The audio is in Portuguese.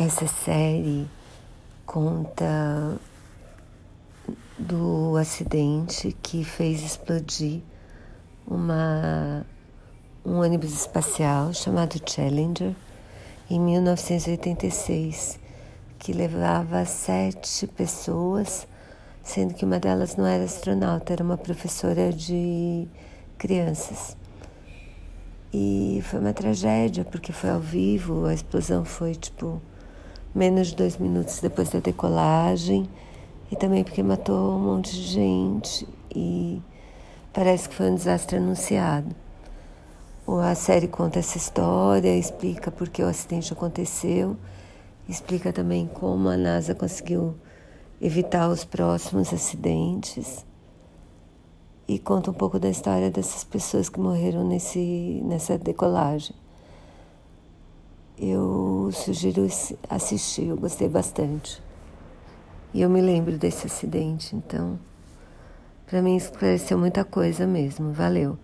Essa série conta do acidente que fez explodir uma, um ônibus espacial chamado Challenger em 1986, que levava sete pessoas, sendo que uma delas não era astronauta, era uma professora de crianças. E foi uma tragédia, porque foi ao vivo, a explosão foi tipo menos de dois minutos depois da decolagem, e também porque matou um monte de gente e parece que foi um desastre anunciado. A série conta essa história, explica por que o acidente aconteceu, explica também como a NASA conseguiu evitar os próximos acidentes e conta um pouco da história dessas pessoas que morreram nesse, nessa decolagem. Eu sugiro assistir, eu gostei bastante. E eu me lembro desse acidente, então, para mim esclareceu muita coisa mesmo. Valeu.